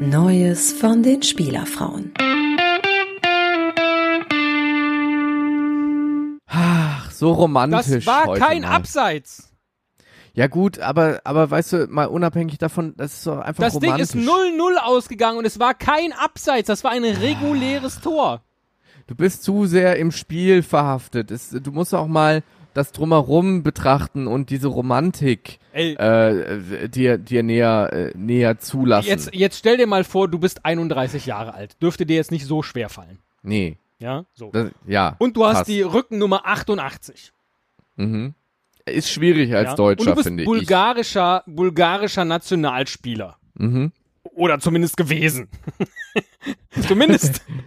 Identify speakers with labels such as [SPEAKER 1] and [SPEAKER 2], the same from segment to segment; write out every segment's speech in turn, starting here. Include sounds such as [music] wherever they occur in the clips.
[SPEAKER 1] Neues von den Spielerfrauen.
[SPEAKER 2] Ach, so romantisch.
[SPEAKER 3] Das war
[SPEAKER 2] heute
[SPEAKER 3] kein
[SPEAKER 2] mal.
[SPEAKER 3] Abseits.
[SPEAKER 2] Ja gut, aber, aber weißt du, mal unabhängig davon, das ist doch einfach
[SPEAKER 3] Das Ding
[SPEAKER 2] romantisch.
[SPEAKER 3] ist 0-0 ausgegangen und es war kein Abseits. Das war ein reguläres Tor.
[SPEAKER 2] Du bist zu sehr im Spiel verhaftet. Es, du musst auch mal das Drumherum betrachten und diese Romantik
[SPEAKER 3] Ey,
[SPEAKER 2] äh, dir, dir näher, äh, näher zulassen.
[SPEAKER 3] jetzt, jetzt stell dir mal vor, du bist 31 Jahre alt. Dürfte dir jetzt nicht so schwer fallen.
[SPEAKER 2] Nee,
[SPEAKER 3] Ja, so.
[SPEAKER 2] das, ja.
[SPEAKER 3] Und du hast
[SPEAKER 2] passt.
[SPEAKER 3] die Rückennummer 88.
[SPEAKER 2] Mhm. Ist schwierig als
[SPEAKER 3] ja?
[SPEAKER 2] Deutscher,
[SPEAKER 3] du bist
[SPEAKER 2] finde ich.
[SPEAKER 3] bulgarischer, bulgarischer Nationalspieler.
[SPEAKER 2] Mhm.
[SPEAKER 3] Oder zumindest gewesen. [laughs] zumindest [laughs]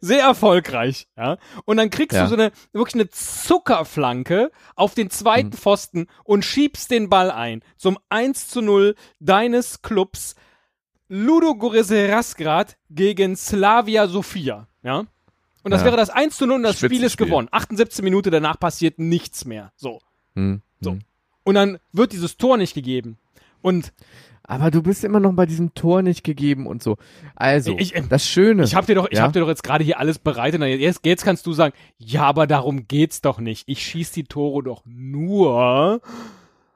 [SPEAKER 3] sehr erfolgreich, ja. Und dann kriegst
[SPEAKER 2] Ja.
[SPEAKER 3] du so eine, wirklich eine Zuckerflanke auf den zweiten
[SPEAKER 2] Mhm.
[SPEAKER 3] Pfosten und schiebst den Ball ein. Zum 1 zu 0 deines Clubs Ludo Razgrad gegen Slavia Sofia, ja. Und das
[SPEAKER 2] Ja.
[SPEAKER 3] wäre das 1 zu 0 und das Spiel ist gewonnen. 78 Minuten danach passiert nichts mehr. So.
[SPEAKER 2] Mhm.
[SPEAKER 3] So.
[SPEAKER 2] Mhm.
[SPEAKER 3] Und dann wird dieses Tor nicht gegeben. Und
[SPEAKER 2] Aber du bist immer noch bei diesem Tor nicht gegeben und so. Also,
[SPEAKER 3] Ich- ähm,
[SPEAKER 2] das Schöne.
[SPEAKER 3] Ich habe dir doch, ich
[SPEAKER 2] Ja?
[SPEAKER 3] hab dir doch jetzt gerade hier alles bereitet. Jetzt, jetzt kannst du sagen, ja, aber darum geht's doch nicht. Ich schieß die Tore doch nur.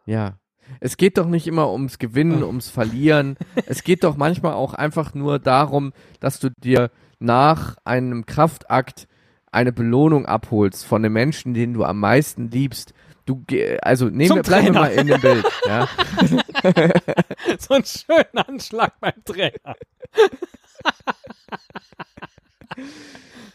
[SPEAKER 2] Ja. Es geht doch nicht immer ums Gewinnen, ums Verlieren. es geht doch manchmal auch einfach nur darum, dass du dir nach einem Kraftakt eine Belohnung abholst von dem Menschen, den du am meisten liebst. Du, also nehmen
[SPEAKER 3] Zum
[SPEAKER 2] wir, bleiben wir mal in dem Bild. Ja? [laughs]
[SPEAKER 3] So ein schöner Anschlag beim Trainer.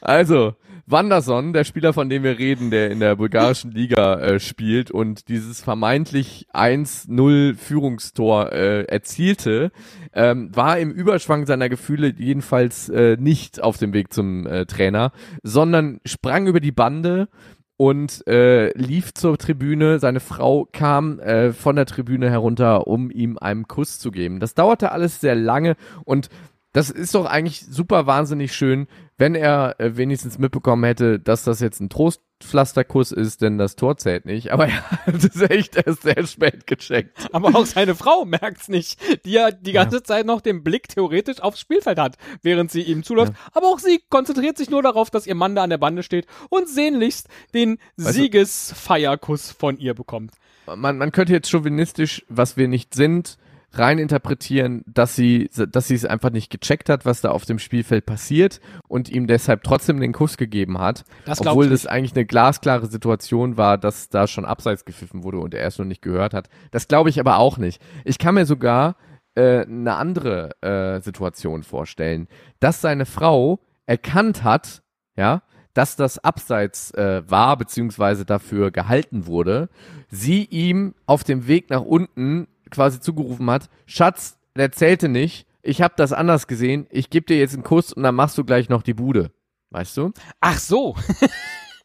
[SPEAKER 2] Also, Wanderson, der Spieler, von dem wir reden, der in der bulgarischen Liga äh, spielt und dieses vermeintlich 1-0 Führungstor äh, erzielte, ähm, war im Überschwang seiner Gefühle jedenfalls äh, nicht auf dem Weg zum äh, Trainer, sondern sprang über die Bande und äh, lief zur Tribüne. Seine Frau kam äh, von der Tribüne herunter, um ihm einen Kuss zu geben. Das dauerte alles sehr lange und das ist doch eigentlich super wahnsinnig schön, wenn er äh, wenigstens mitbekommen hätte, dass das jetzt ein Trostpflasterkuss ist, denn das Tor zählt nicht. Aber [laughs] er hat es echt erst sehr spät gecheckt.
[SPEAKER 3] Aber auch seine Frau merkt's nicht, die ja die ganze Zeit noch den Blick theoretisch aufs Spielfeld hat, während sie ihm zuläuft. Aber auch sie konzentriert sich nur darauf, dass ihr Mann da an der Bande steht und sehnlichst den
[SPEAKER 2] du-
[SPEAKER 3] Siegesfeierkuss von ihr bekommt.
[SPEAKER 2] Man, man könnte jetzt chauvinistisch, was wir nicht sind, rein interpretieren, dass sie, dass sie es einfach nicht gecheckt hat, was da auf dem Spielfeld passiert und ihm deshalb trotzdem den Kuss gegeben hat,
[SPEAKER 3] Das
[SPEAKER 2] obwohl das eigentlich eine glasklare Situation war, dass da schon abseits gepfiffen wurde und er es noch nicht gehört hat. Das glaube ich aber auch nicht. Ich kann mir sogar äh, eine andere äh, Situation vorstellen, dass seine Frau erkannt hat, ja, dass das Abseits äh, war beziehungsweise dafür gehalten wurde, sie ihm auf dem Weg nach unten quasi zugerufen hat, Schatz, der zählte nicht, ich habe das anders gesehen, ich gebe dir jetzt einen Kuss und dann machst du gleich noch die Bude. Weißt du?
[SPEAKER 3] Ach so.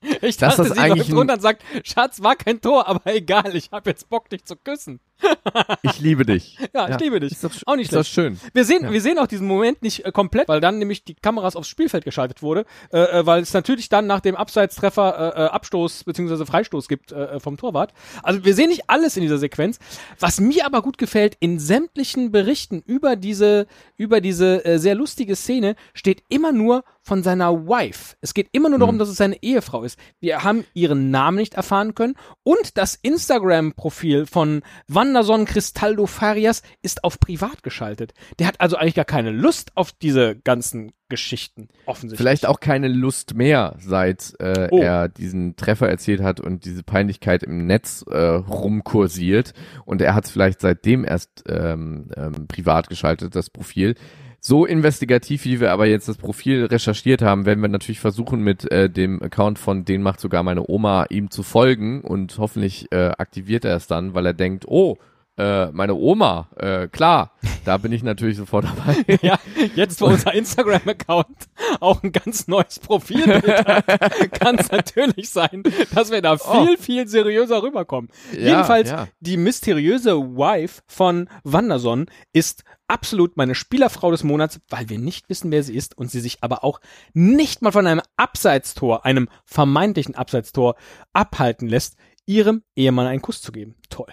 [SPEAKER 3] [laughs] Ich
[SPEAKER 2] Dass
[SPEAKER 3] dachte,
[SPEAKER 2] das
[SPEAKER 3] sie
[SPEAKER 2] eigentlich
[SPEAKER 3] läuft runter und sagt, Schatz, war kein Tor, aber egal, ich habe jetzt Bock, dich zu küssen. [laughs]
[SPEAKER 2] Ich liebe dich. [laughs]
[SPEAKER 3] Ja, ich liebe dich.
[SPEAKER 2] Ist doch,
[SPEAKER 3] Auch nicht
[SPEAKER 2] ist doch schön.
[SPEAKER 3] Wir sehen,
[SPEAKER 2] Ja.
[SPEAKER 3] wir sehen auch diesen Moment nicht äh, komplett, weil dann nämlich die Kameras aufs Spielfeld geschaltet wurde, äh, äh, weil es natürlich dann nach dem Abseitstreffer äh, äh, Abstoß bzw. Freistoß gibt äh, äh, vom Torwart. Also wir sehen nicht alles in dieser Sequenz. Was mir aber gut gefällt, in sämtlichen Berichten über diese über diese äh, sehr lustige Szene steht immer nur von seiner Wife. Es geht immer nur darum, dass es seine Ehefrau ist. Wir haben ihren Namen nicht erfahren können und das Instagram-Profil von Wanderson Cristaldo Farias ist auf privat geschaltet. Der hat also eigentlich gar keine Lust auf diese ganzen Geschichten, offensichtlich.
[SPEAKER 2] Vielleicht auch keine Lust mehr, seit äh,
[SPEAKER 3] Oh.
[SPEAKER 2] er diesen Treffer erzielt hat und diese Peinlichkeit im Netz äh, rumkursiert. Und er hat es vielleicht seitdem erst ähm, ähm, privat geschaltet, das Profil. So investigativ, wie wir aber jetzt das Profil recherchiert haben, werden wir natürlich versuchen, mit äh, dem Account von Den macht sogar meine Oma ihm zu folgen und hoffentlich äh, aktiviert er es dann, weil er denkt, oh, äh, meine Oma, äh, klar, da bin ich natürlich sofort dabei. [laughs]
[SPEAKER 3] ja, jetzt wo unser Instagram-Account [laughs] auch ein ganz neues Profilbild hat, [laughs] kann es natürlich sein, dass wir da viel, viel seriöser rüberkommen.
[SPEAKER 2] Oh. Ja,
[SPEAKER 3] Jedenfalls,
[SPEAKER 2] ja.
[SPEAKER 3] die mysteriöse Wife von Wanderson ist absolut meine Spielerfrau des Monats, weil wir nicht wissen, wer sie ist und sie sich aber auch nicht mal von einem Abseitstor, einem vermeintlichen Abseitstor abhalten lässt, ihrem Ehemann einen Kuss zu geben. Toll.